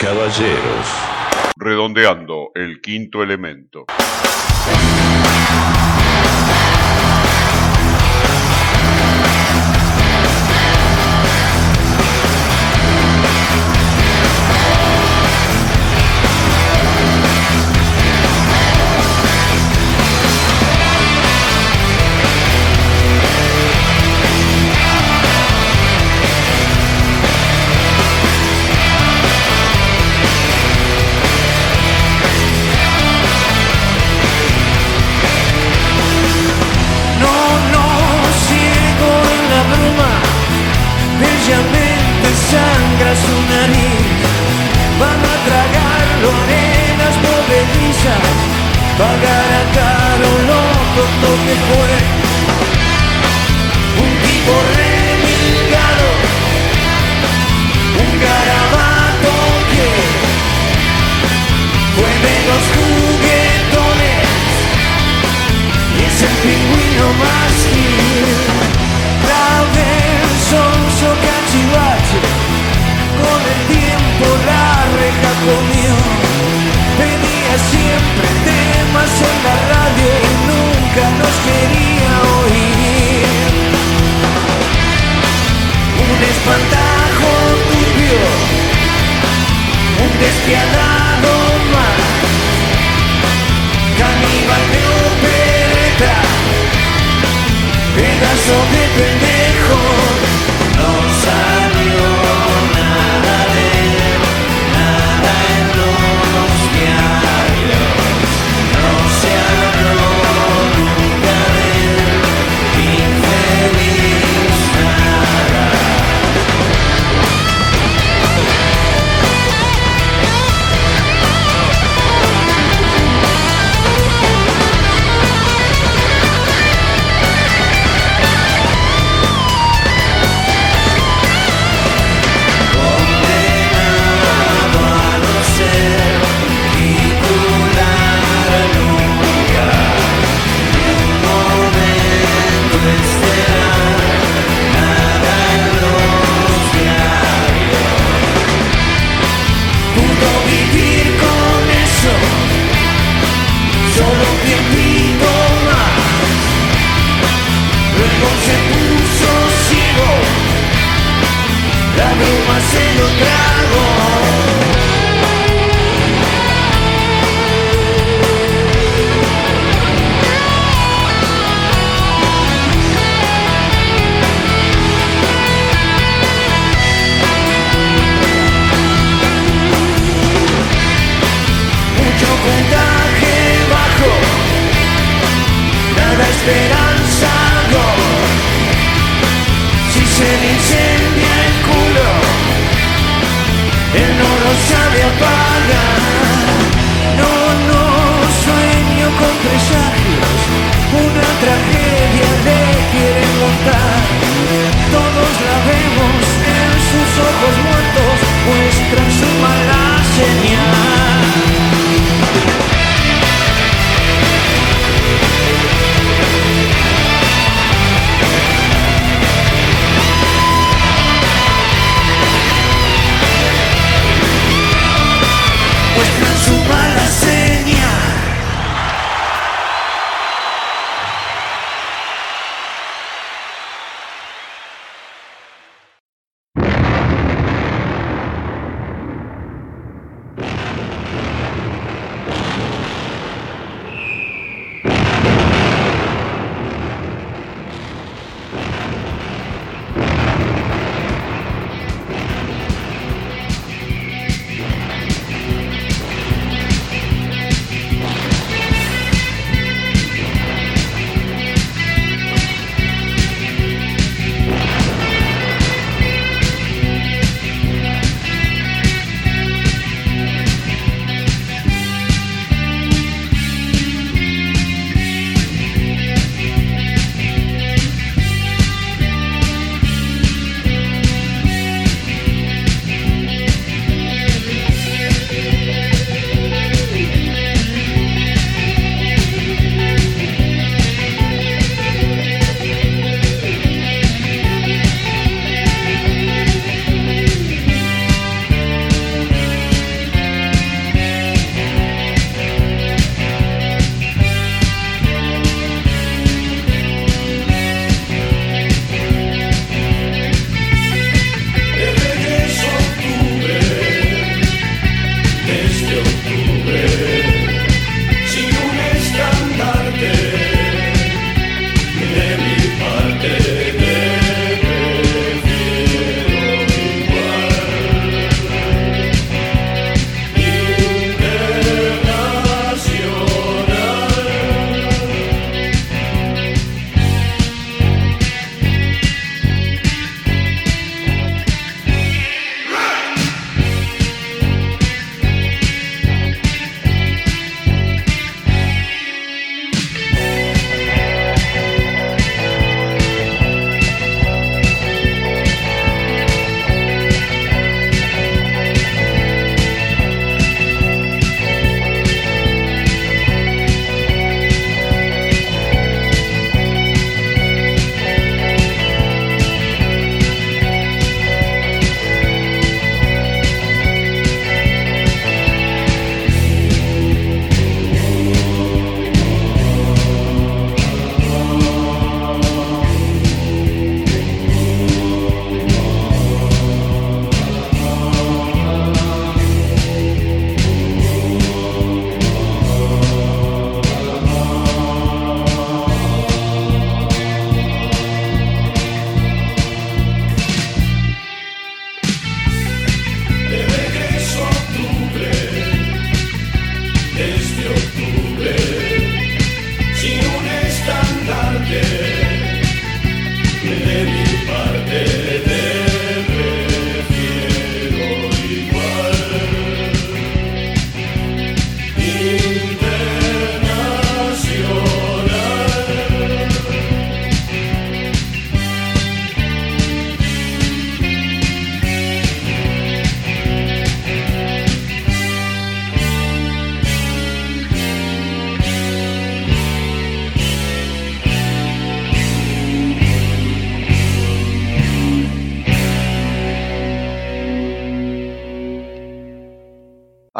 Caballeros. Redondeando el quinto elemento. tsunami van a tragar lorenas movedizas, pagará caro loco lo que fue. Un tipo remilgado, un garabato que fue de los juguetones y es el pingüino más gil. un despiadado.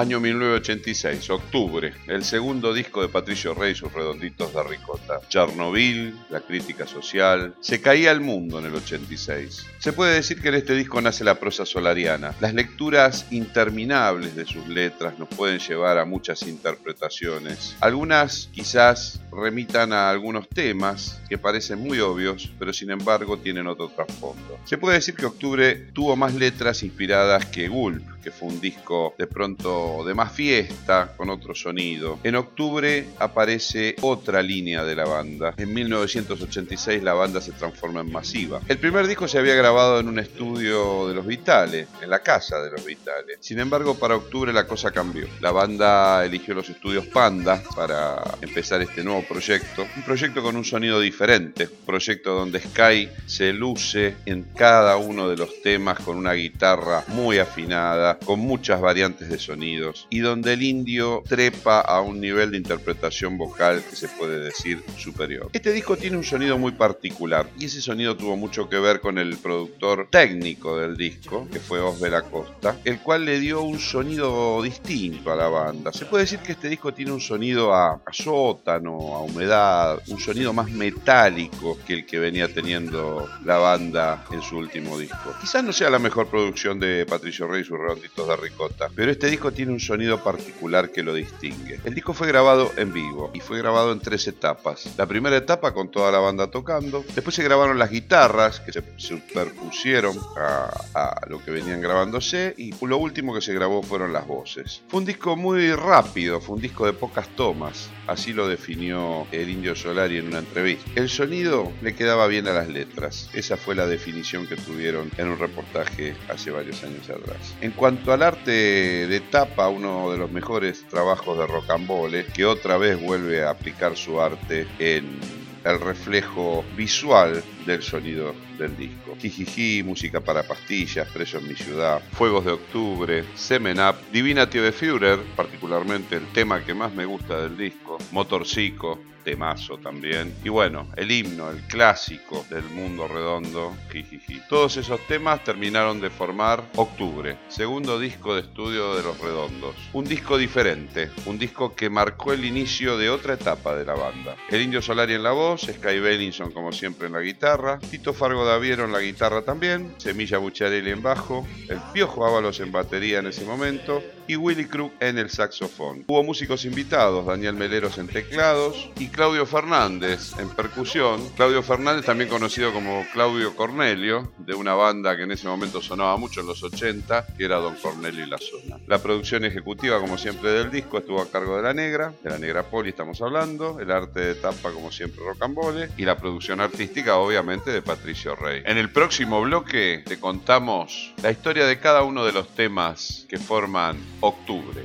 Año 1986, octubre, el segundo disco de Patricio Rey, sus redonditos de ricota. Chernobyl, la crítica social. Se caía el mundo en el 86. Se puede decir que en este disco nace la prosa solariana. Las lecturas interminables de sus letras nos pueden llevar a muchas interpretaciones. Algunas quizás remitan a algunos temas que parecen muy obvios, pero sin embargo tienen otro trasfondo. Se puede decir que Octubre tuvo más letras inspiradas que Gulp, que fue un disco de pronto de más fiesta, con otro sonido. En octubre aparece otra línea de la banda. En 1986 la banda se transforma en masiva. El primer disco se había grabado en un estudio de los Vitales, en la casa de los Vitales. Sin embargo, para octubre la cosa cambió. La banda eligió los estudios Panda para empezar este nuevo proyecto. Un proyecto con un sonido diferente. Un proyecto donde Sky se luce en cada uno de los temas con una guitarra muy afinada con muchas variantes de sonidos y donde el indio trepa a un nivel de interpretación vocal que se puede decir superior. Este disco tiene un sonido muy particular y ese sonido tuvo mucho que ver con el productor técnico del disco, que fue Osbel Acosta, el cual le dio un sonido distinto a la banda. Se puede decir que este disco tiene un sonido a, sótano, a humedad, un sonido más metálico que el que venía teniendo la banda en su último disco. Quizás no sea la mejor producción de Patricio Rey y su de ricota. Pero este disco tiene un sonido particular que lo distingue. El disco fue grabado en vivo y fue grabado en tres etapas. La primera etapa con toda la banda tocando. Después se grabaron las guitarras que se superpusieron a, lo que venían grabándose. Y lo último que se grabó fueron las voces. Fue un disco muy rápido, fue un disco de pocas tomas. Así lo definió el Indio Solari en una entrevista. El sonido le quedaba bien a las letras. Esa fue la definición que tuvieron en un reportaje hace varios años atrás. En cuanto al arte de tapa, uno de los mejores trabajos de Rocambole, que otra vez vuelve a aplicar su arte en el reflejo visual del sonido del disco. Jijiji, música para pastillas, Preso en mi ciudad, Fuegos de Octubre, Semen Up, Divina de Führer, particularmente el tema que más me gusta del disco, Motorcico, temazo también. Y bueno, el himno, el clásico del mundo redondo, jijiji. Todos esos temas terminaron de formar Octubre, segundo disco de estudio de Los Redondos. Un disco diferente, un disco que marcó el inicio de otra etapa de la banda. El Indio Solari en la voz, Sky Bellinson como siempre en la guitarra, Tito Fargo Daviero en la guitarra también, Semilla Bucharelli en bajo, el Piojo Ábalos en batería en ese momento y Willy Crook en el saxofón. Hubo músicos invitados, Daniel Meleros en teclados y Claudio Fernández en percusión. Claudio Fernández, también conocido como Claudio Cornelio, de una banda que en ese momento sonaba mucho en los 80, que era Don Cornelio y la Zona. La producción ejecutiva, como siempre, del disco estuvo a cargo de La Negra, de La Negra Poli estamos hablando, el arte de tapa, como siempre, Rocambole, y la producción artística, obviamente, de Patricio Rey. En el próximo bloque te contamos la historia de cada uno de los temas que forman Octubre.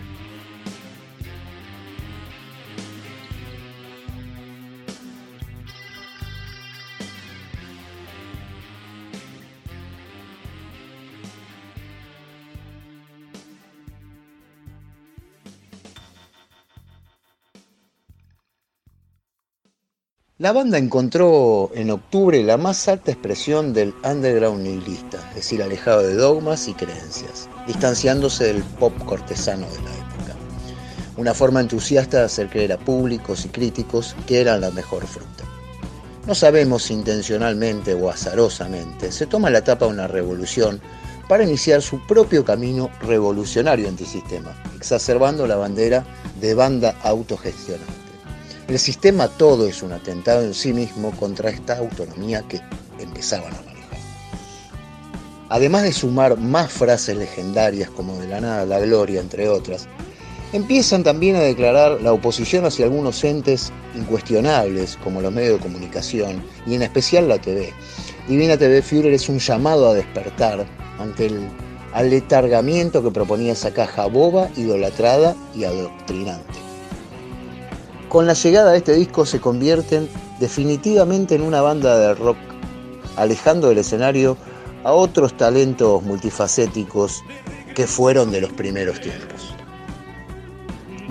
La banda encontró en octubre la más alta expresión del underground nihilista, es decir, alejado de dogmas y creencias, distanciándose del pop cortesano de la época. Una forma entusiasta de hacer creer a públicos y críticos que eran la mejor fruta. No sabemos si intencionalmente o azarosamente se toma la tapa de una revolución para iniciar su propio camino revolucionario antisistema, exacerbando la bandera de banda autogestionada. El sistema todo es un atentado en sí mismo contra esta autonomía que empezaban a manejar. Además de sumar más frases legendarias como de la nada la gloria, entre otras, empiezan también a declarar la oposición hacia algunos entes incuestionables como los medios de comunicación y en especial la TV. Divina TV Führer es un llamado a despertar ante el aletargamiento que proponía esa caja boba, idolatrada y adoctrinante. Con la llegada de este disco se convierten definitivamente en una banda de rock, alejando del escenario a otros talentos multifacéticos que fueron de los primeros tiempos.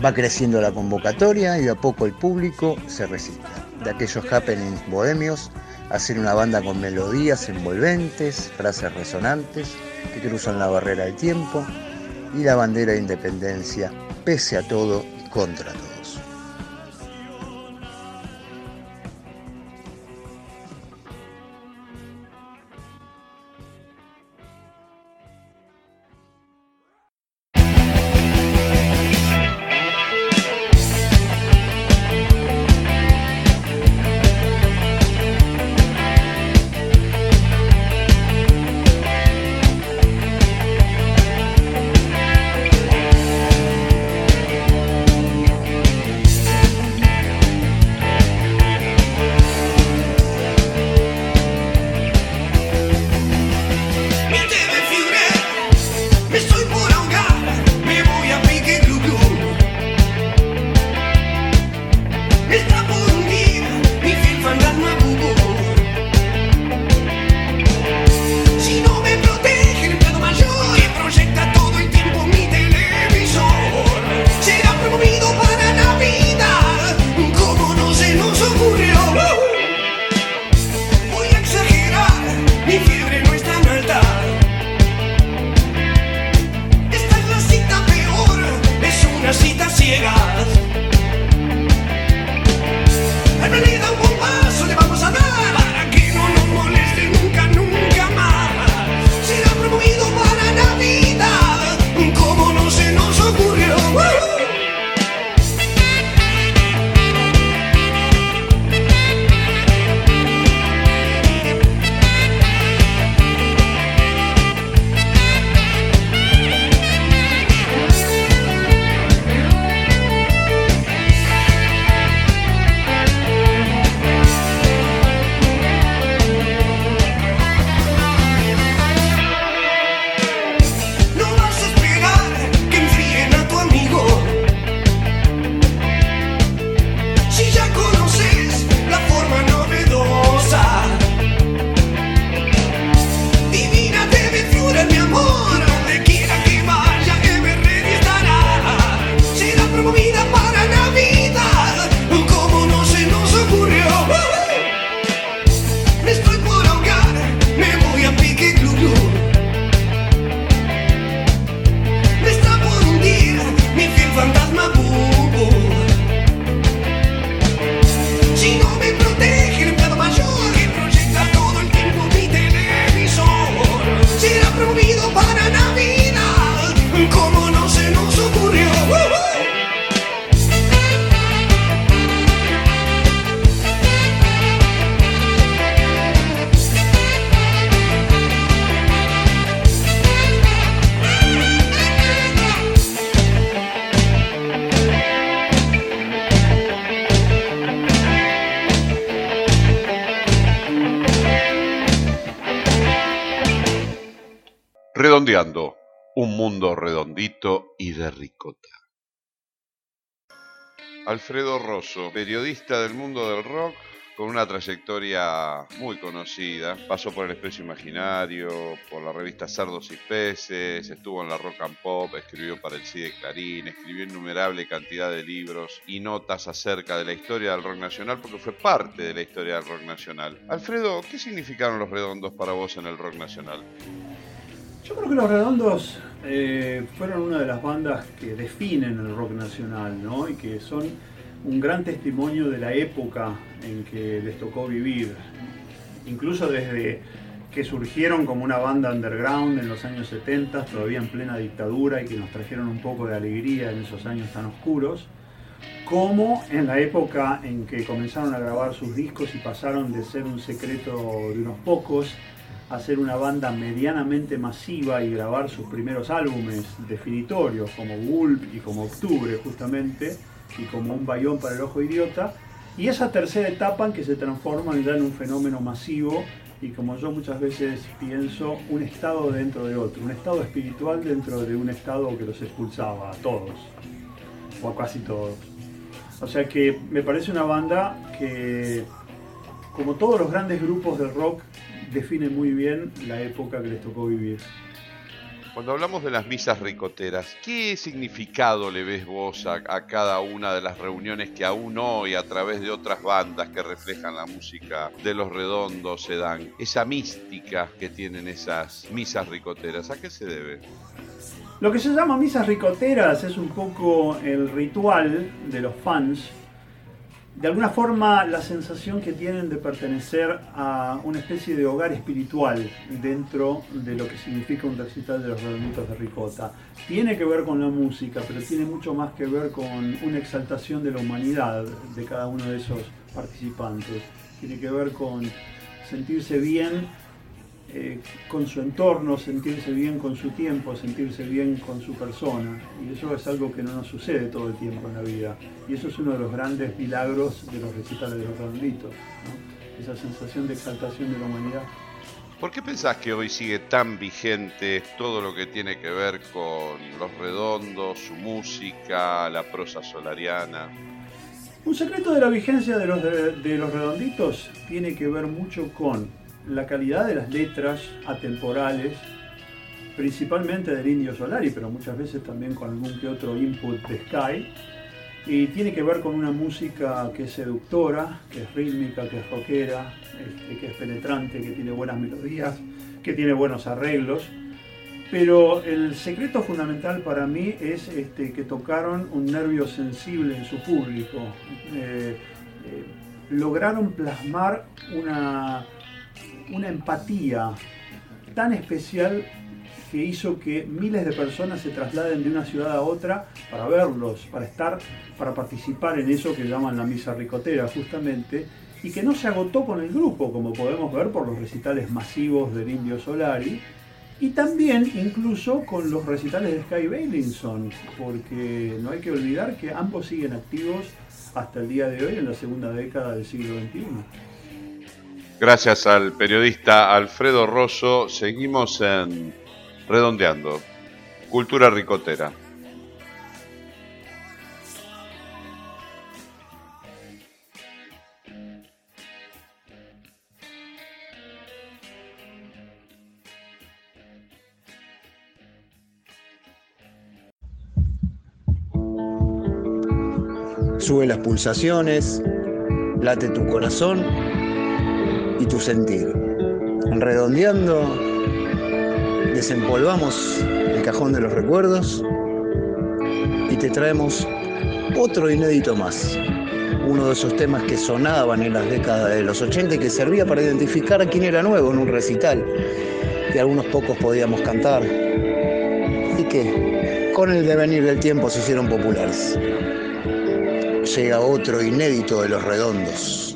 Va creciendo la convocatoria y a poco el público se recicla. De aquellos happenings bohemios, hacer una banda con melodías envolventes, frases resonantes que cruzan la barrera del tiempo, y la bandera de independencia, pese a todo y contra todo. Alfredo Rosso, periodista del mundo del rock, con una trayectoria muy conocida. Pasó por el Especio Imaginario, por la revista Sardos y Peces, estuvo en la Rock and Pop, escribió para el CIDE Clarín, escribió innumerable cantidad de libros y notas acerca de la historia del rock nacional, porque fue parte de la historia del rock nacional. Alfredo, ¿qué significaron los redondos para vos en el rock nacional? Yo creo que Los Redondos eh, fueron una de las bandas que definen el rock nacional, ¿no? Y que son un gran testimonio de la época en que les tocó vivir. Incluso desde que surgieron como una banda underground en los años 70, todavía en plena dictadura y que nos trajeron un poco de alegría en esos años tan oscuros, como en la época en que comenzaron a grabar sus discos y pasaron de ser un secreto de unos pocos hacer una banda medianamente masiva y grabar sus primeros álbumes definitorios como Gulp y como Octubre justamente y como un bayón para el ojo idiota y esa tercera etapa en que se transforman ya en un fenómeno masivo y como yo muchas veces pienso, un estado dentro de otro, un estado espiritual dentro de un estado que los expulsaba a todos, o a casi todos. O sea que me parece una banda que, como todos los grandes grupos del rock, define muy bien la época que les tocó vivir. Cuando hablamos de las misas ricoteras, ¿qué significado le ves vos a, cada una de las reuniones que aún hoy a través de otras bandas que reflejan la música de los redondos se dan? Esa mística que tienen esas misas ricoteras, ¿a qué se debe? Lo que se llama misas ricoteras es un poco el ritual de los fans de alguna forma la sensación que tienen de pertenecer a una especie de hogar espiritual dentro de lo que significa un recital de los redonditos de ricota. Tiene que ver con la música, pero tiene mucho más que ver con una exaltación de la humanidad de cada uno de esos participantes. Tiene que ver con sentirse bien eh, con su entorno, sentirse bien con su tiempo, sentirse bien con su persona. Y eso es algo que no nos sucede todo el tiempo en la vida. Y eso es uno de los grandes milagros de los recitales de los redonditos, esa sensación de exaltación de la humanidad. ¿Por qué pensás que hoy sigue tan vigente todo lo que tiene que ver con los redondos, su música, la prosa solariana? Un secreto de la vigencia de los, de los redonditos tiene que ver mucho con la calidad de las letras atemporales, principalmente del Indio Solari, pero muchas veces también con algún que otro input de Sky. Y tiene que ver con una música que es seductora, que es rítmica, que es rockera, este, que es penetrante, que tiene buenas melodías, que tiene buenos arreglos. Pero el secreto fundamental para mí es este, que tocaron un nervio sensible en su público. Eh, eh, lograron plasmar una, una empatía tan especial que hizo que miles de personas se trasladen de una ciudad a otra para verlos, para estar, para participar en eso que llaman la misa ricotera justamente, y que no se agotó con el grupo, como podemos ver por los recitales masivos del Indio Solari, y también incluso con los recitales de Sky Bailinson, porque no hay que olvidar que ambos siguen activos hasta el día de hoy en la segunda década del siglo XXI. Gracias al periodista Alfredo Rosso, seguimos en Redondeando, Cultura Ricotera. Sube las pulsaciones, late tu corazón y tu sentir. Redondeando, desempolvamos el cajón de los recuerdos y te traemos otro inédito más. Uno de esos temas que sonaban en las décadas de los 80 y que servía para identificar a quién era nuevo en un recital, que algunos pocos podíamos cantar y que con el devenir del tiempo se hicieron populares. Llega otro inédito de los redondos.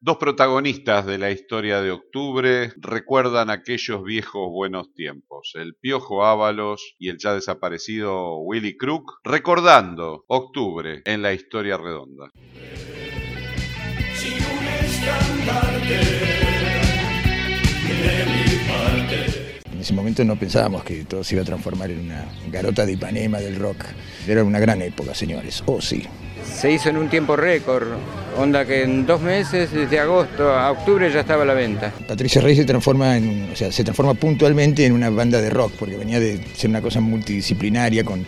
Dos protagonistas de la historia de octubre recuerdan aquellos viejos buenos tiempos, el Piojo Ábalos y el ya desaparecido Willy Crook, recordando octubre en la historia redonda. Sin un. En ese momento no pensábamos que todo se iba a transformar en una garota de Ipanema del rock. Era una gran época, señores. Oh, sí. Se hizo en un tiempo récord, onda que en dos meses, desde agosto a octubre ya estaba a la venta. Patricia Rey se transforma en, o sea, se transforma puntualmente en una banda de rock, porque venía de ser una cosa multidisciplinaria con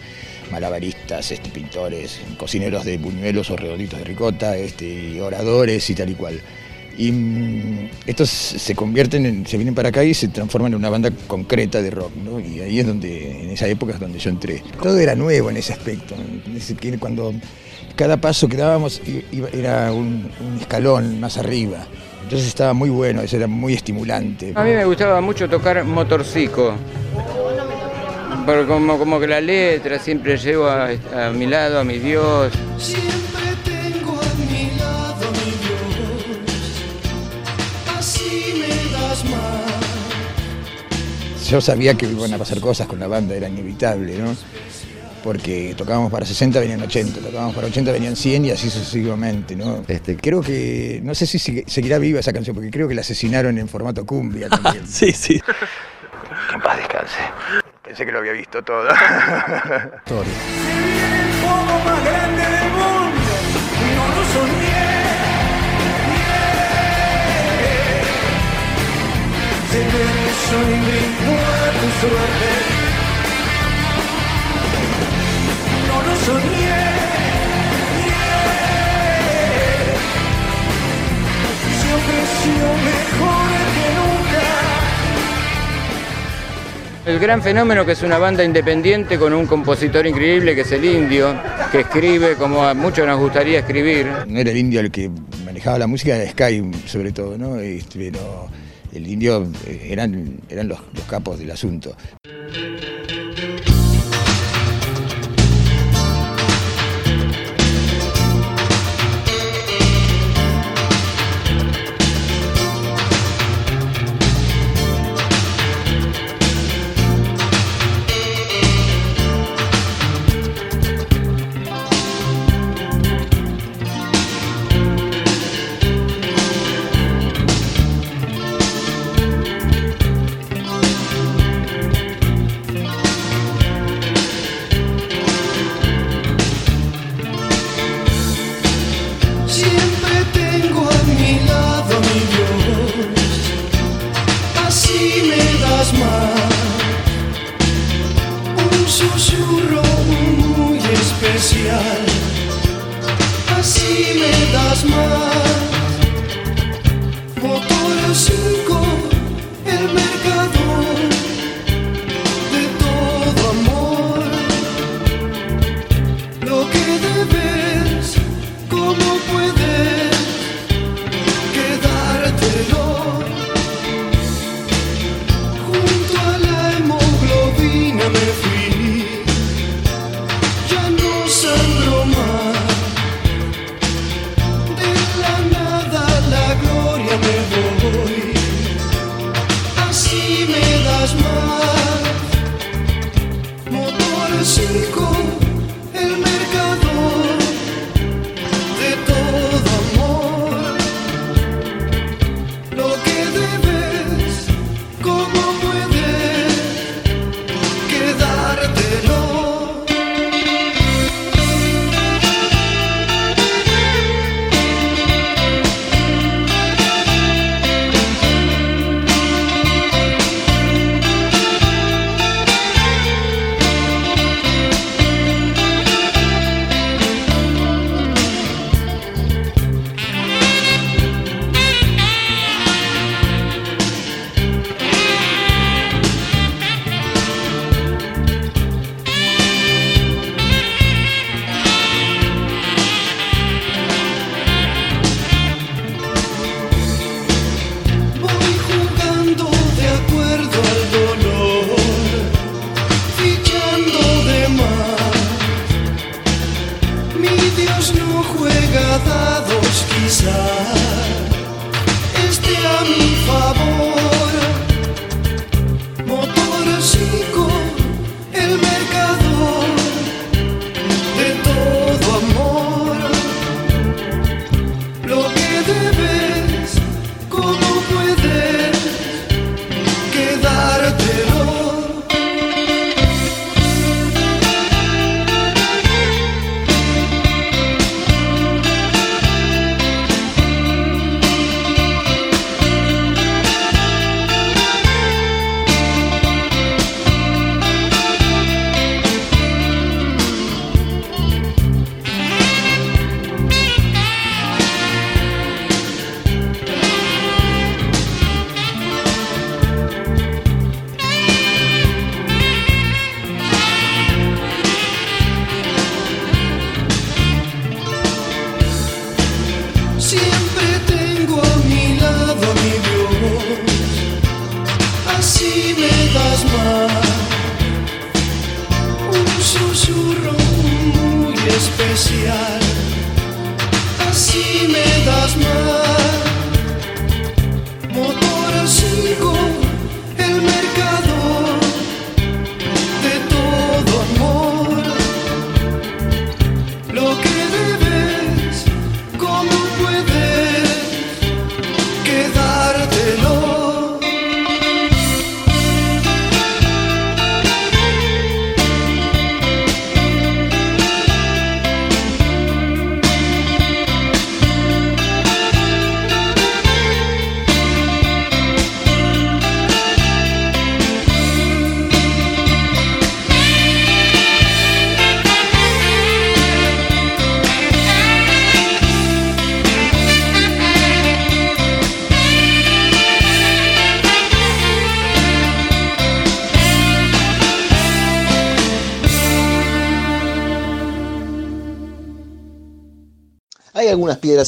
malabaristas, este, pintores, cocineros de buñuelos o redonditos de ricota, este, oradores y tal y cual. Y mm, estos se convierten, en, se vienen para acá y se transforman en una banda concreta de rock, ¿no? Y ahí es donde, en esa época es donde yo entré. Todo era nuevo en ese aspecto. Cuando cada paso que dábamos era un, un escalón más arriba. Entonces estaba muy bueno, eso era muy estimulante. A mí me gustaba mucho tocar motorcico. Pero como, como que la letra siempre llevo a, a mi lado, a mi Dios. Siempre tengo a mi lado mi Dios, así me das más. Yo sabía que iban a pasar cosas con la banda, era inevitable, ¿no? Porque tocábamos para 60, venían 80, tocábamos para 80, venían 100 y así sucesivamente, ¿no? Este, creo que, no sé si seguirá viva esa canción, porque creo que la asesinaron en formato cumbia también. Sí, sí. Que en paz descanse. Pensé que lo había visto todo. Historia. El fuego más grande del mundo, no lo soñé. Se y suerte. El gran fenómeno que es una banda independiente con un compositor increíble que es el indio, que escribe como a muchos nos gustaría escribir. No era el indio el que manejaba la música, era Sky sobre todo, ¿no? Este, pero el indio eh, eran, eran los, los capos del asunto.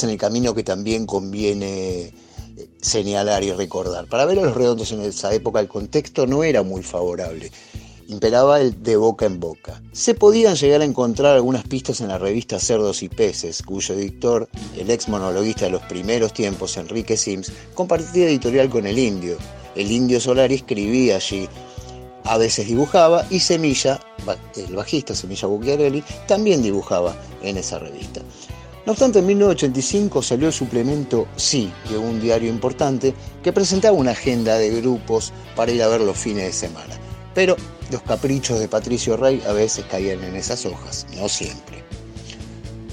En el camino que también conviene eh, señalar y recordar. Para ver a los redondos en esa época el contexto no era muy favorable. Imperaba el de boca en boca. Se podían llegar a encontrar algunas pistas en la revista Cerdos y Peces, cuyo editor, el ex monologuista de los primeros tiempos, Enrique Sims, compartía editorial con el indio. El indio Solari escribía allí, a veces dibujaba y Semilla, el bajista Semilla Bucchiarelli, también dibujaba en esa revista. No obstante, en 1985 salió el suplemento Sí, de un diario importante que presentaba una agenda de grupos para ir a ver los fines de semana. Pero los caprichos de Patricio Rey a veces caían en esas hojas, no siempre.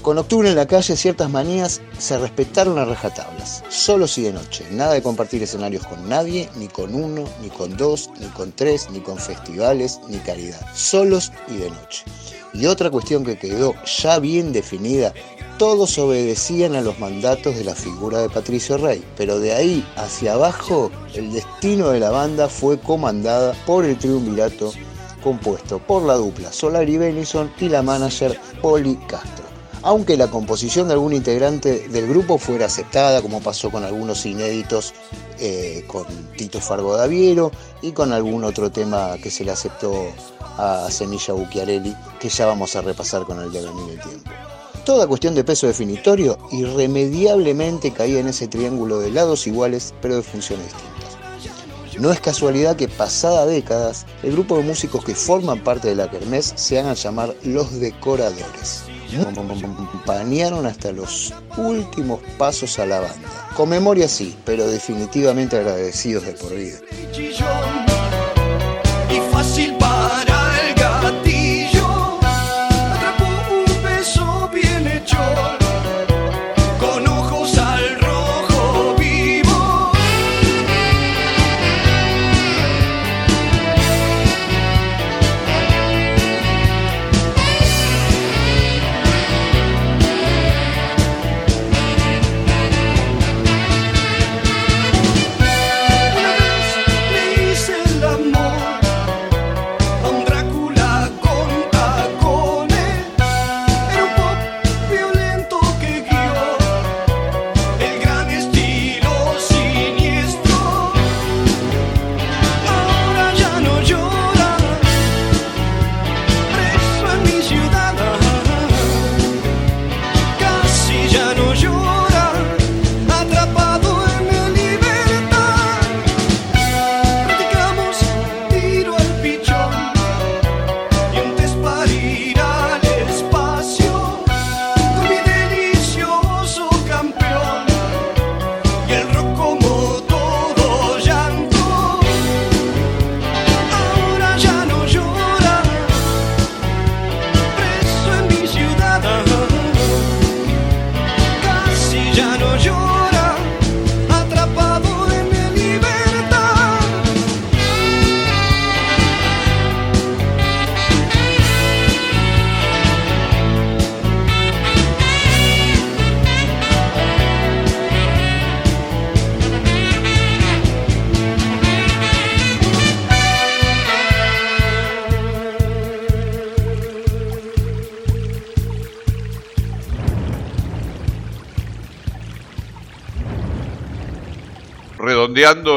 Con octubre en la calle ciertas manías se respetaron a rajatablas, solos y de noche, nada de compartir escenarios con nadie, ni con uno, ni con dos, ni con tres, ni con festivales, ni caridad, solos y de noche. Y otra cuestión que quedó ya bien definida, todos obedecían a los mandatos de la figura de Patricio Rey, pero de ahí hacia abajo el destino de la banda fue comandada por el triunvirato compuesto por la dupla Solari Benison y la manager Poli Castro. Aunque la composición de algún integrante del grupo fuera aceptada, como pasó con algunos inéditos eh, con Tito Fargo Daviero y con algún otro tema que se le aceptó a Semilla Bucchiarelli, que ya vamos a repasar con el devenir del tiempo. Toda cuestión de peso definitorio irremediablemente caía en ese triángulo de lados iguales pero de funciones distintas. No es casualidad que pasada décadas el grupo de músicos que forman parte de la Kermés se hagan llamar los decoradores. Acompañaron hasta los últimos pasos a la banda. Con memoria sí, pero definitivamente agradecidos de por vida.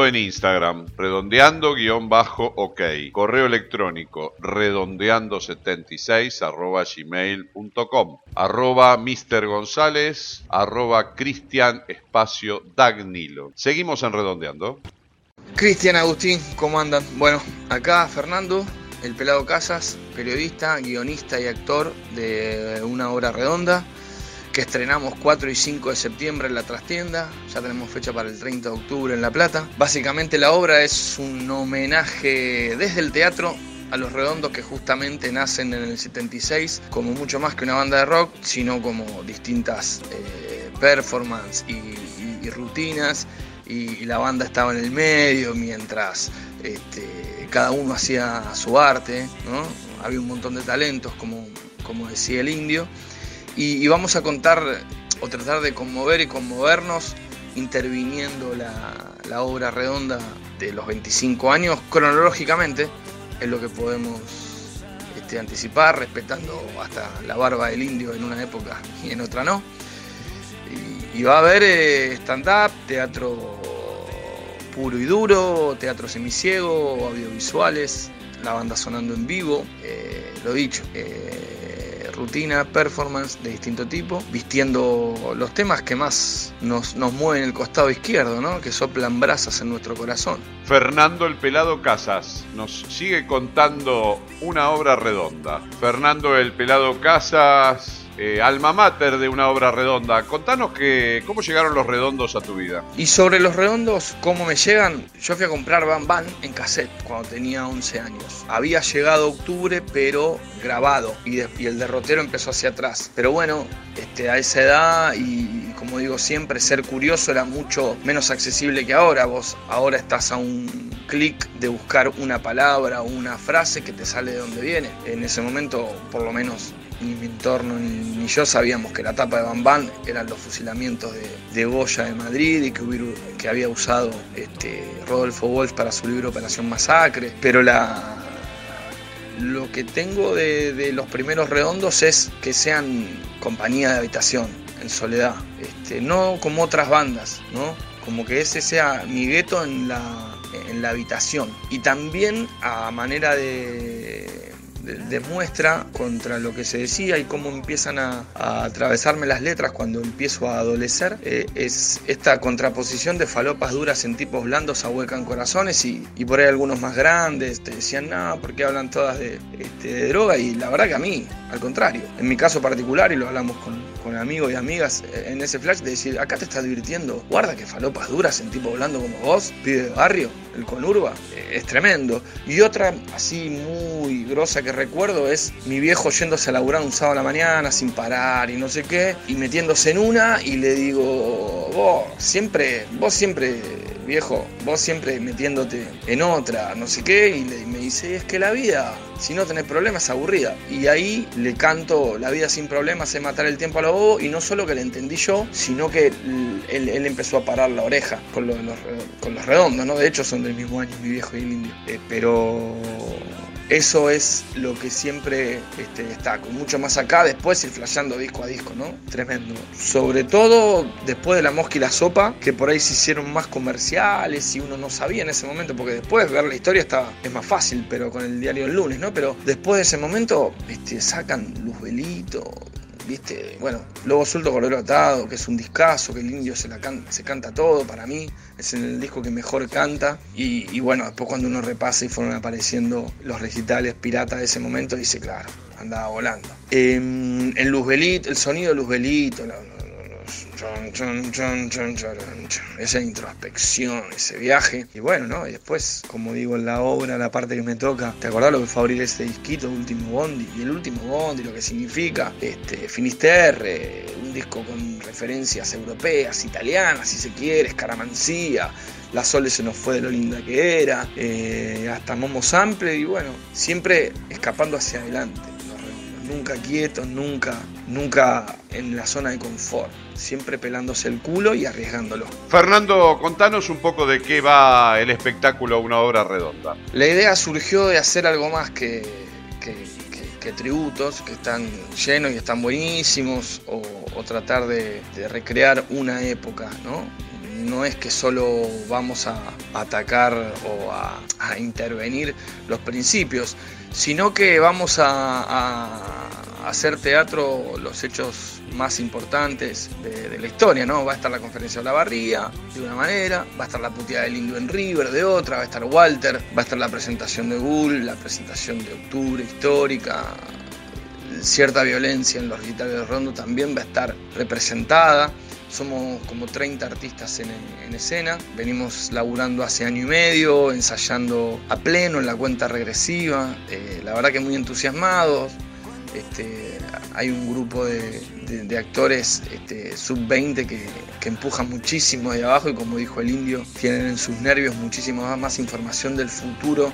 Redondeando en Instagram, redondeando-ok. Correo electrónico, redondeando76 arroba gmail.com. Arroba Mr. González, arroba Cristian Espacio Dagnilo. Seguimos en Redondeando. Cristian Agustín, ¿cómo andan? Bueno, acá Fernando, el pelado Casas, periodista, guionista y actor de una obra redonda que estrenamos 4 y 5 de septiembre en la trastienda, ya tenemos fecha para el 30 de octubre en La Plata. Básicamente la obra es un homenaje desde el teatro a los redondos que justamente nacen en el 76 como mucho más que una banda de rock, sino como distintas eh, performances y, rutinas y, la banda estaba en el medio mientras este, cada uno hacía su arte, ¿no? había un montón de talentos como, como decía el indio y, vamos a contar o tratar de conmover y conmovernos interviniendo la, obra redonda de los 25 años cronológicamente, es lo que podemos este, anticipar, respetando hasta la barba del indio en una época y en otra no. Y, va a haber eh, stand-up, teatro puro y duro, teatro semiciego, audiovisuales, la banda sonando en vivo, eh, lo dicho. Eh, rutina, performance de distinto tipo, vistiendo los temas que más nos, nos mueven el costado izquierdo, ¿no? que soplan brasas en nuestro corazón. Fernando el Pelado Casas nos sigue contando una obra redonda. Fernando el Pelado Casas eh, alma mater de una obra redonda. Contanos que, cómo llegaron los redondos a tu vida. Y sobre los redondos, cómo me llegan, yo fui a comprar Van Van en cassette cuando tenía 11 años. Había llegado octubre, pero grabado, y, el derrotero empezó hacia atrás. Pero bueno, este, a esa edad y como digo siempre, ser curioso era mucho menos accesible que ahora. Vos ahora estás a un clic de buscar una palabra o una frase que te sale de donde viene. En ese momento, por lo menos ni mi entorno ni, yo sabíamos que la tapa de Bambán eran los fusilamientos de, Goya de Madrid y que, que había usado este, Rodolfo Wolf para su libro Operación Masacre. Pero la, lo que tengo de, los primeros redondos es que sean compañía de habitación, en soledad. Este, no como otras bandas, ¿no? Como que ese sea mi gueto en la, en la habitación. Y también a manera de demuestra contra lo que se decía y cómo empiezan a, atravesarme las letras cuando empiezo a adolecer, eh, es esta contraposición de falopas duras en tipos blandos ahuecan corazones y, y por ahí algunos más grandes te decían, no, porque hablan todas de, este, de droga y la verdad que a mí, al contrario, en mi caso particular, y lo hablamos con, con amigos y amigas en ese flash, de decir, acá te estás divirtiendo, guarda que falopas duras en tipo blando como vos, pibe de barrio, el conurba, eh, es tremendo. Y otra así muy grosa que recuerdo es mi viejo yéndose a laburar un sábado a la mañana sin parar y no sé qué, y metiéndose en una y le digo, vos siempre, vos siempre, viejo, vos siempre metiéndote en otra, no sé qué, y, me dice, es que la vida, si no tenés problemas, es aburrida. Y ahí le canto La vida sin problemas es matar el tiempo a lo bobo, y no solo que le entendí yo, sino que él, empezó a parar la oreja con los, con los redondos, ¿no? De hecho son del mismo año, mi viejo y el indio. Eh, pero eso es lo que siempre este, destaco. Mucho más acá, después ir flasheando disco a disco, ¿no? Tremendo. Sobre todo después de la mosca y la sopa, que por ahí se hicieron más comerciales y uno no sabía en ese momento, porque después ver la historia es más fácil, pero con el diario el lunes, ¿no? Pero después de ese momento, este, sacan Luzbelito, viste, bueno, Lobo Suelto Cordero Atado, que es un discazo, que el indio se, la se canta todo para mí, es el disco que mejor canta. Y, bueno, después cuando uno repasa y fueron apareciendo los recitales piratas de ese momento, dice, claro, andaba volando. Eh, el Luzbelito, el sonido de Luzbelito, esa introspección, ese viaje. Y bueno, ¿no? Y después, como digo en la obra, la parte que me toca, ¿te acordás lo que fue abrir ese disquito, Último Bondi? Y el Último Bondi, lo que significa, este, Finisterre, un disco con referencias europeas, italianas, si se quiere, Escaramancía, la Sole se nos fue de lo linda que era, eh, hasta Momo Sample, y bueno, siempre escapando hacia adelante nunca quietos, nunca, nunca en la zona de confort, siempre pelándose el culo y arriesgándolo. Fernando, contanos un poco de qué va el espectáculo Una Obra Redonda. La idea surgió de hacer algo más que, que, tributos, que están llenos y están buenísimos, o, tratar de, recrear una época, ¿no? no es que solo vamos a atacar o a, a intervenir los principios, sino que vamos a, a hacer teatro los hechos más importantes de, la historia, ¿no? Va a estar la conferencia de la barría de una manera, va a estar la puteada del indio en River de otra, va a estar Walter, va a estar la presentación de Bull, la presentación de Octubre histórica, cierta violencia en los recitales de Rondo también va a estar representada. Somos como 30 artistas en, en, escena, venimos laburando hace año y medio, ensayando a pleno en la cuenta regresiva, eh, la verdad que muy entusiasmados. Este, hay un grupo de, actores este, sub-20 que, que empujan muchísimo de abajo y como dijo el indio, tienen en sus nervios muchísimo más, más información del futuro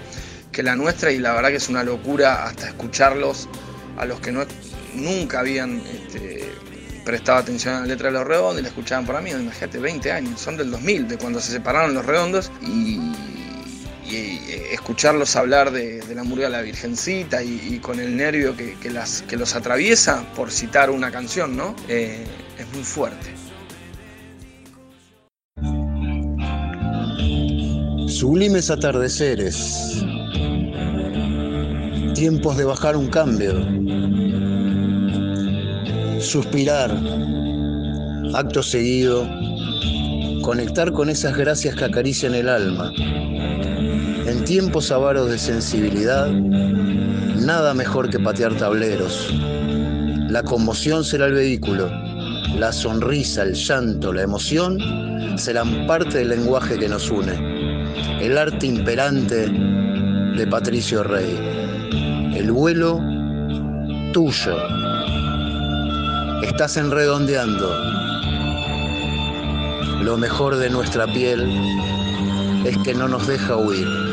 que la nuestra y la verdad que es una locura hasta escucharlos a los que no, nunca habían este, prestado atención a la letra de los redondos y la escuchaban por mí, imagínate, 20 años, son del 2000, de cuando se separaron los redondos y, y escucharlos hablar de, de, la murga la Virgencita y, con el nervio que, que, las, que, los atraviesa, por citar una canción, ¿no? Eh, es muy fuerte. Sublimes atardeceres, tiempos de bajar un cambio, suspirar, acto seguido, conectar con esas gracias que acarician el alma. Tiempos avaros de sensibilidad, nada mejor que patear tableros. La conmoción será el vehículo, la sonrisa, el llanto, la emoción serán parte del lenguaje que nos une. El arte imperante de Patricio Rey. El vuelo tuyo. Estás enredondeando. Lo mejor de nuestra piel es que no nos deja huir.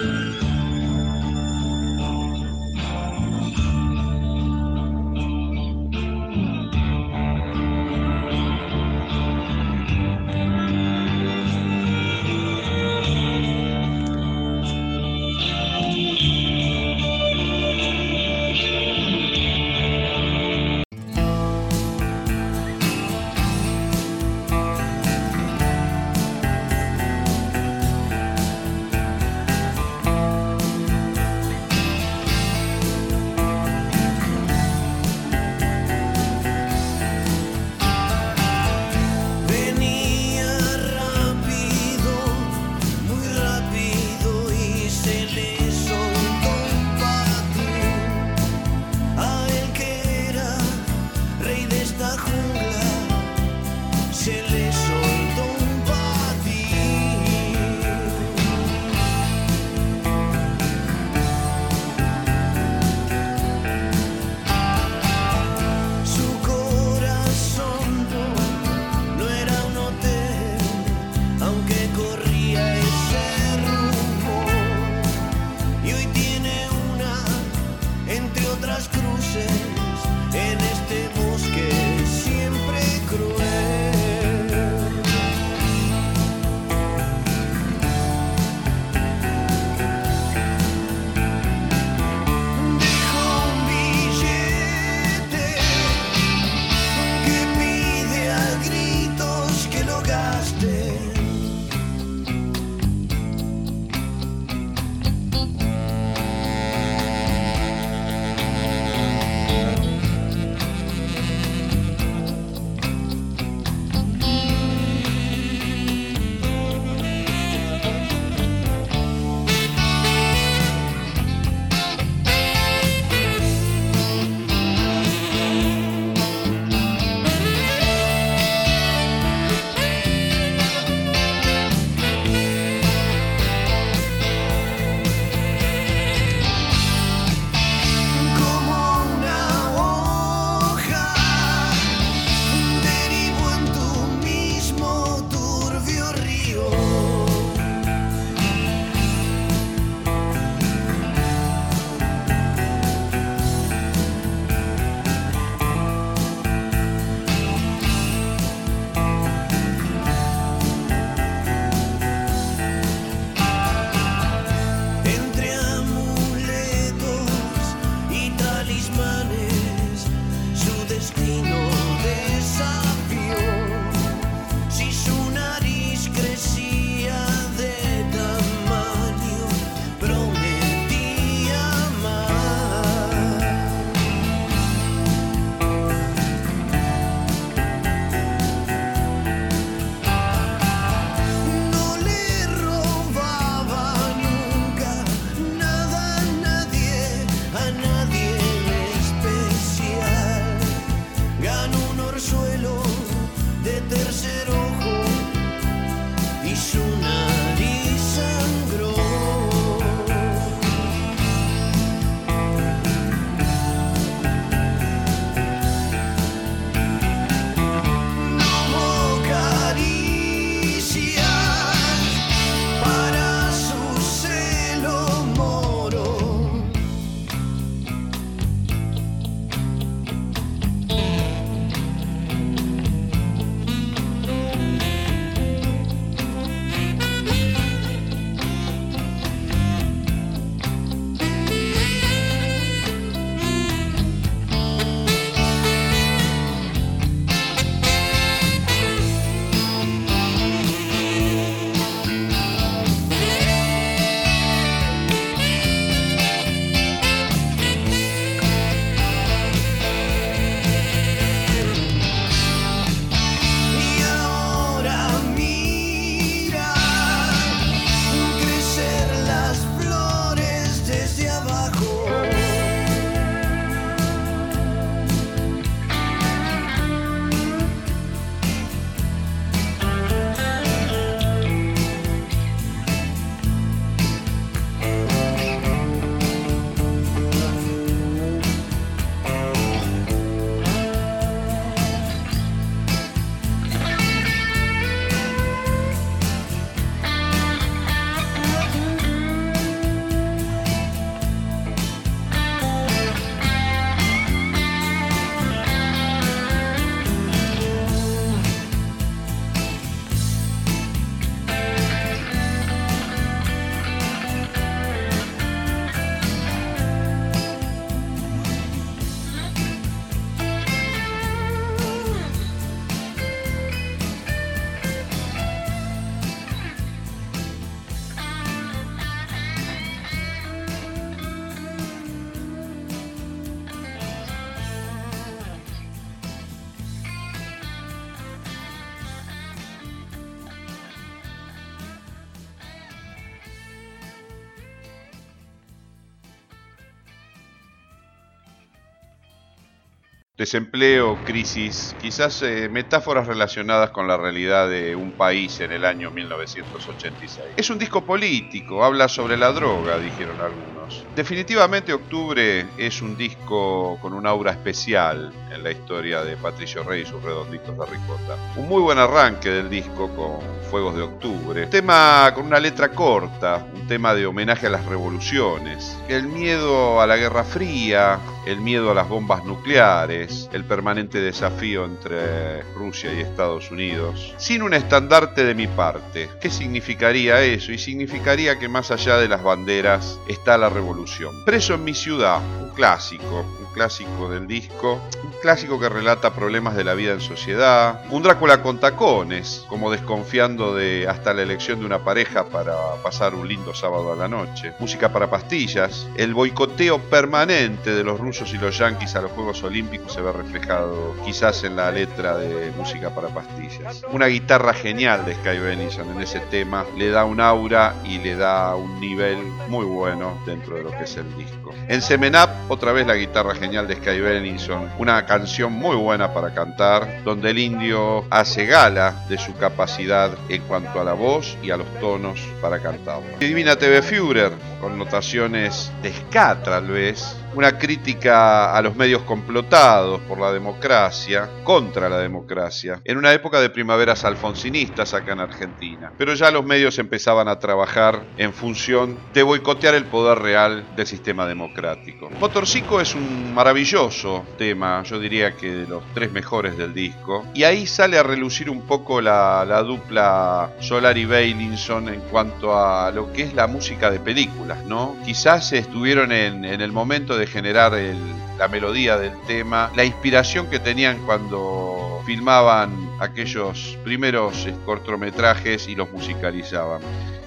Desempleo, crisis, quizás eh, metáforas relacionadas con la realidad de un país en el año 1986. Es un disco político, habla sobre la droga, dijeron algunos. Definitivamente Octubre es un disco con un aura especial en la historia de Patricio Rey y sus redonditos de ricota. Un muy buen arranque del disco con Fuegos de Octubre. Tema con una letra corta, un tema de homenaje a las revoluciones. El miedo a la Guerra Fría, el miedo a las bombas nucleares, el permanente desafío entre Rusia y Estados Unidos, sin un estandarte de mi parte. ¿Qué significaría eso? Y significaría que más allá de las banderas está la revolución. Preso en mi ciudad, un clásico, clásico del disco, un clásico que relata problemas de la vida en sociedad, un Drácula con tacones, como desconfiando de hasta la elección de una pareja para pasar un lindo sábado a la noche, música para pastillas, el boicoteo permanente de los rusos y los yanquis a los Juegos Olímpicos se ve reflejado quizás en la letra de música para pastillas. Una guitarra genial de Sky Benison en ese tema le da un aura y le da un nivel muy bueno dentro de lo que es el disco. En Semenap, otra vez la guitarra genial de Sky Benison, una canción muy buena para cantar, donde el indio hace gala de su capacidad en cuanto a la voz y a los tonos para cantarlo. Divina TV Führer, con notaciones de ska tal vez, una crítica a los medios complotados por la democracia, contra la democracia, en una época de primaveras alfonsinistas acá en Argentina. Pero ya los medios empezaban a trabajar en función de boicotear el poder real del sistema democrático. Motorcico es un maravilloso tema, yo diría que de los tres mejores del disco, y ahí sale a relucir un poco la, la dupla Solar y Bailinson en cuanto a lo que es la música de películas, ¿no? Quizás estuvieron en, en el momento de generar el, la melodía del tema, la inspiración que tenían cuando filmaban aquellos primeros eh, cortometrajes y los musicalizaban.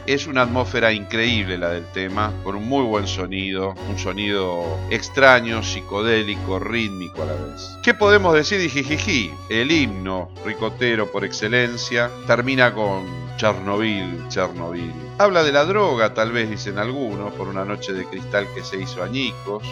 Es una atmósfera increíble la del tema, con un muy buen sonido, un sonido extraño, psicodélico, rítmico a la vez. ¿Qué podemos decir de Jijiji? El himno ricotero por excelencia termina con Chernobyl, Chernobyl. Habla de la droga, tal vez dicen algunos, por una noche de cristal que se hizo añicos.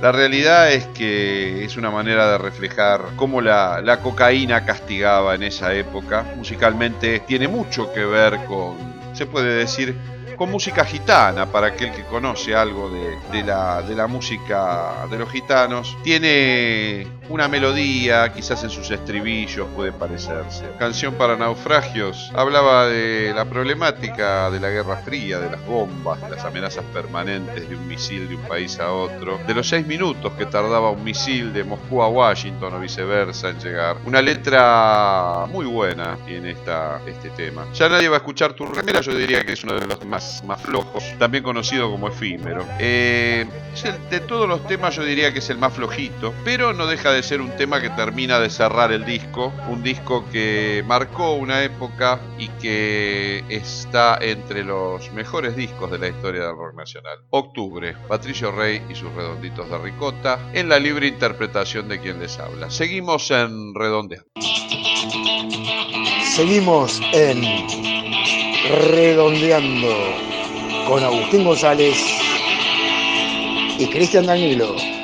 La realidad es que es una manera de reflejar cómo la, la, cocaína castigaba en esa época. Musicalmente tiene mucho que ver con, se puede decir, con música gitana, para aquel que conoce algo de, de, la, de la música de los gitanos. Tiene una melodía, quizás en sus estribillos puede parecerse. Canción para naufragios hablaba de la problemática de la Guerra Fría, de las bombas, de las amenazas permanentes de un misil de un país a otro, de los seis minutos que tardaba un misil de Moscú a Washington o viceversa en llegar. Una letra muy buena tiene esta, este tema. Ya nadie va a escuchar tu remera, yo diría que es uno de los más, más flojos, también conocido como efímero. Eh, de todos los temas yo diría que es el más flojito, pero no deja de ser un tema que termina de cerrar el disco, un disco que marcó una época y que está entre los mejores discos de la historia del rock nacional. Octubre, Patricio Rey y sus redonditos de ricota, en la libre interpretación de quien les habla. Seguimos en Redondeando. Seguimos en Redondeando con Agustín González y Cristian Danilo.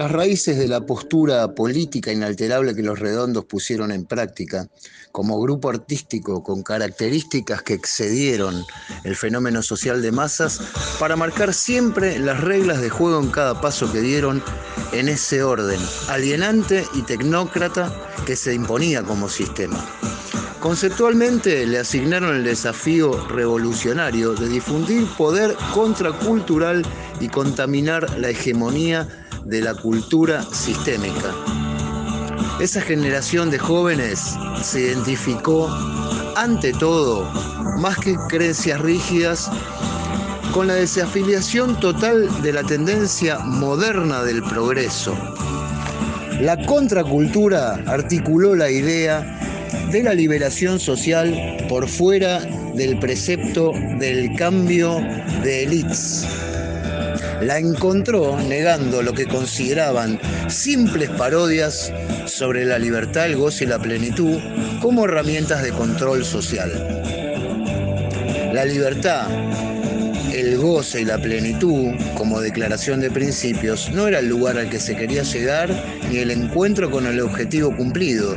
Las raíces de la postura política inalterable que los redondos pusieron en práctica como grupo artístico con características que excedieron el fenómeno social de masas para marcar siempre las reglas de juego en cada paso que dieron en ese orden alienante y tecnócrata que se imponía como sistema. Conceptualmente le asignaron el desafío revolucionario de difundir poder contracultural y contaminar la hegemonía de la cultura sistémica. Esa generación de jóvenes se identificó, ante todo, más que creencias rígidas, con la desafiliación total de la tendencia moderna del progreso. La contracultura articuló la idea de la liberación social por fuera del precepto del cambio de élites la encontró negando lo que consideraban simples parodias sobre la libertad, el goce y la plenitud como herramientas de control social. La libertad, el goce y la plenitud como declaración de principios no era el lugar al que se quería llegar ni el encuentro con el objetivo cumplido,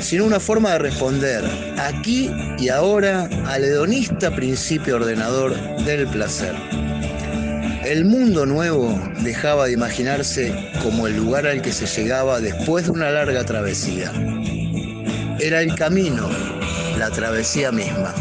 sino una forma de responder aquí y ahora al hedonista principio ordenador del placer. El mundo nuevo dejaba de imaginarse como el lugar al que se llegaba después de una larga travesía. Era el camino, la travesía misma.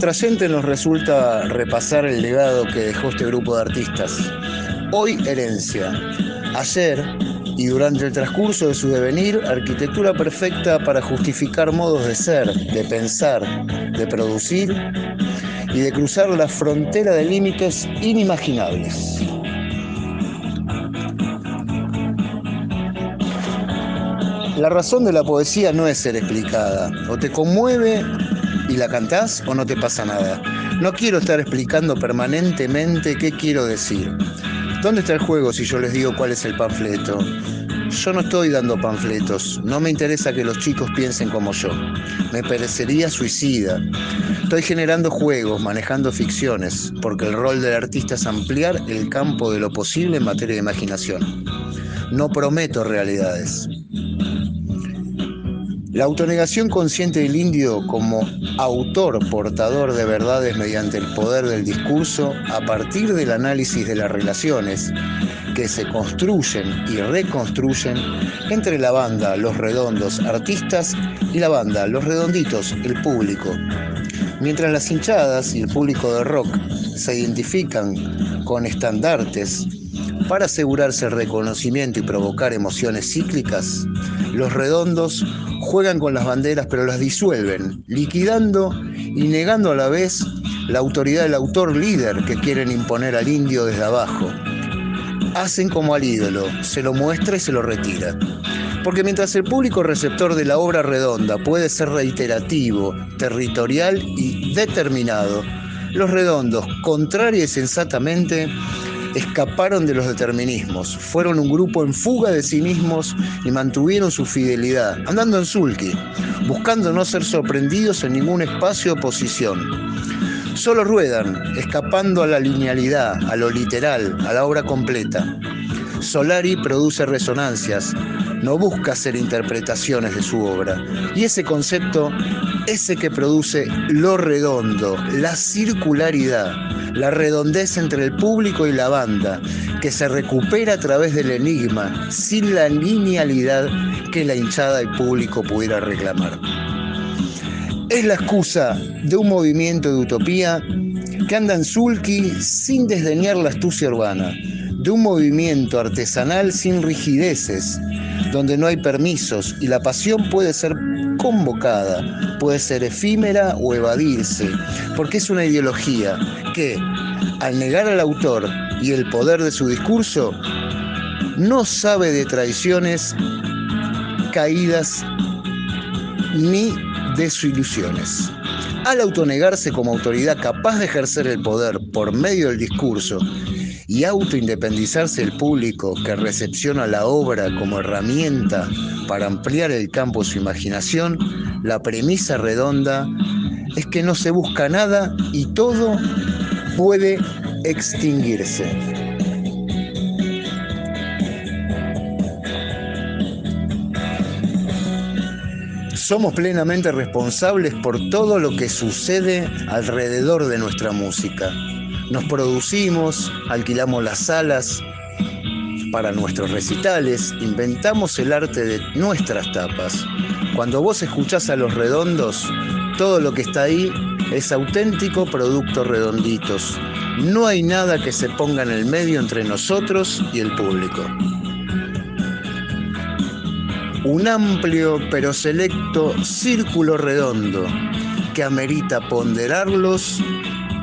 Atrayente nos resulta repasar el legado que dejó este grupo de artistas. Hoy herencia. Ayer y durante el transcurso de su devenir, arquitectura perfecta para justificar modos de ser, de pensar, de producir y de cruzar la frontera de límites inimaginables. La razón de la poesía no es ser explicada. O te conmueve y la cantás o no te pasa nada. No quiero estar explicando permanentemente qué quiero decir. ¿Dónde está el juego si yo les digo cuál es el panfleto? Yo no estoy dando panfletos, no me interesa que los chicos piensen como yo. Me parecería suicida. Estoy generando juegos, manejando ficciones, porque el rol del artista es ampliar el campo de lo posible en materia de imaginación. No prometo realidades. La autonegación consciente del indio como autor portador de verdades mediante el poder del discurso a partir del análisis de las relaciones que se construyen y reconstruyen entre la banda Los Redondos, artistas, y la banda Los Redonditos, el público. Mientras las hinchadas y el público de rock se identifican con estandartes para asegurarse el reconocimiento y provocar emociones cíclicas, los redondos juegan con las banderas pero las disuelven, liquidando y negando a la vez la autoridad del autor líder que quieren imponer al indio desde abajo. Hacen como al ídolo, se lo muestra y se lo retira. Porque mientras el público receptor de la obra redonda puede ser reiterativo, territorial y determinado, los redondos, contraria y sensatamente, escaparon de los determinismos, fueron un grupo en fuga de sí mismos y mantuvieron su fidelidad, andando en sulky, buscando no ser sorprendidos en ningún espacio o posición. Solo ruedan, escapando a la linealidad, a lo literal, a la obra completa. Solari produce resonancias, no busca hacer interpretaciones de su obra. Y ese concepto, ese que produce lo redondo, la circularidad, la redondez entre el público y la banda, que se recupera a través del enigma, sin la linealidad que la hinchada y público pudiera reclamar. Es la excusa de un movimiento de utopía que anda en sulky sin desdeñar la astucia urbana, de un movimiento artesanal sin rigideces, donde no hay permisos y la pasión puede ser convocada, puede ser efímera o evadirse, porque es una ideología que, al negar al autor y el poder de su discurso, no sabe de traiciones, caídas ni desilusiones. Al autonegarse como autoridad capaz de ejercer el poder por medio del discurso y autoindependizarse el público que recepciona la obra como herramienta para ampliar el campo de su imaginación, la premisa redonda es que no se busca nada y todo puede extinguirse. Somos plenamente responsables por todo lo que sucede alrededor de nuestra música. Nos producimos, alquilamos las salas para nuestros recitales, inventamos el arte de nuestras tapas. Cuando vos escuchás a los redondos, todo lo que está ahí es auténtico producto redonditos. No hay nada que se ponga en el medio entre nosotros y el público. Un amplio pero selecto círculo redondo que amerita ponderarlos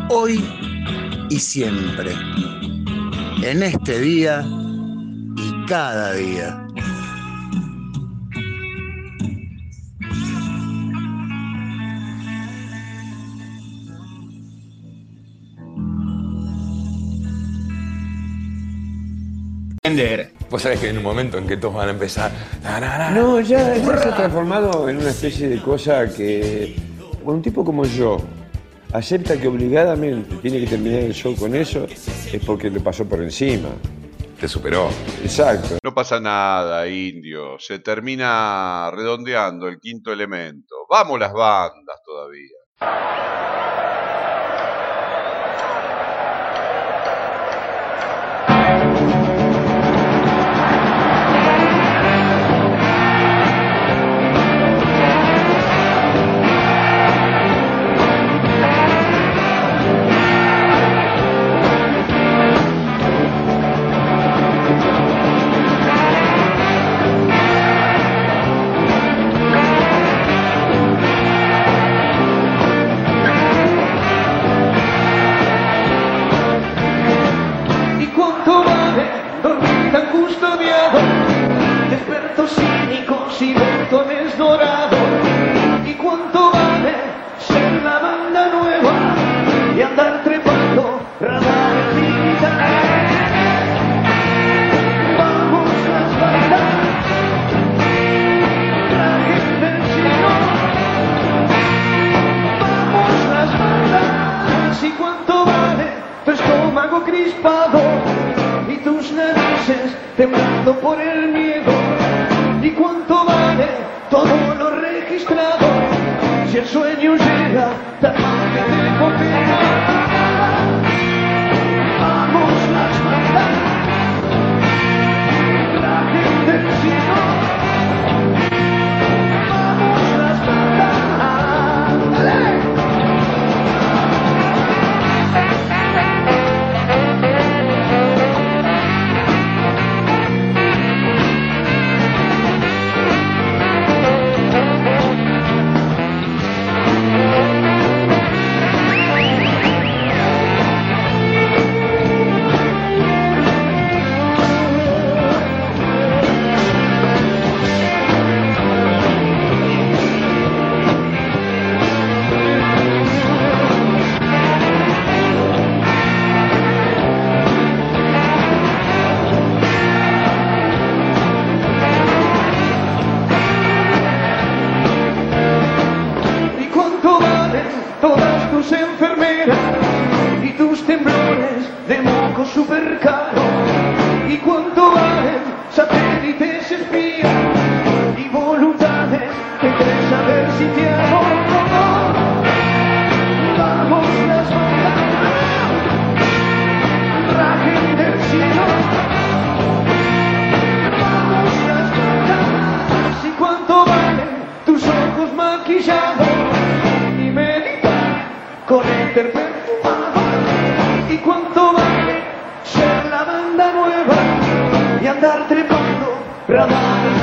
hoy y siempre, en este día y cada día. Vos sabés que en un momento en que todos van a empezar. "Na, na, na". No, ya, ya se ha transformado en una especie de cosa que bueno, un tipo como yo acepta que obligadamente tiene que terminar el show con eso, es porque le pasó por encima. Te superó. Exacto. No pasa nada, indio. Se termina redondeando el quinto elemento. Vamos las bandas todavía. pra dar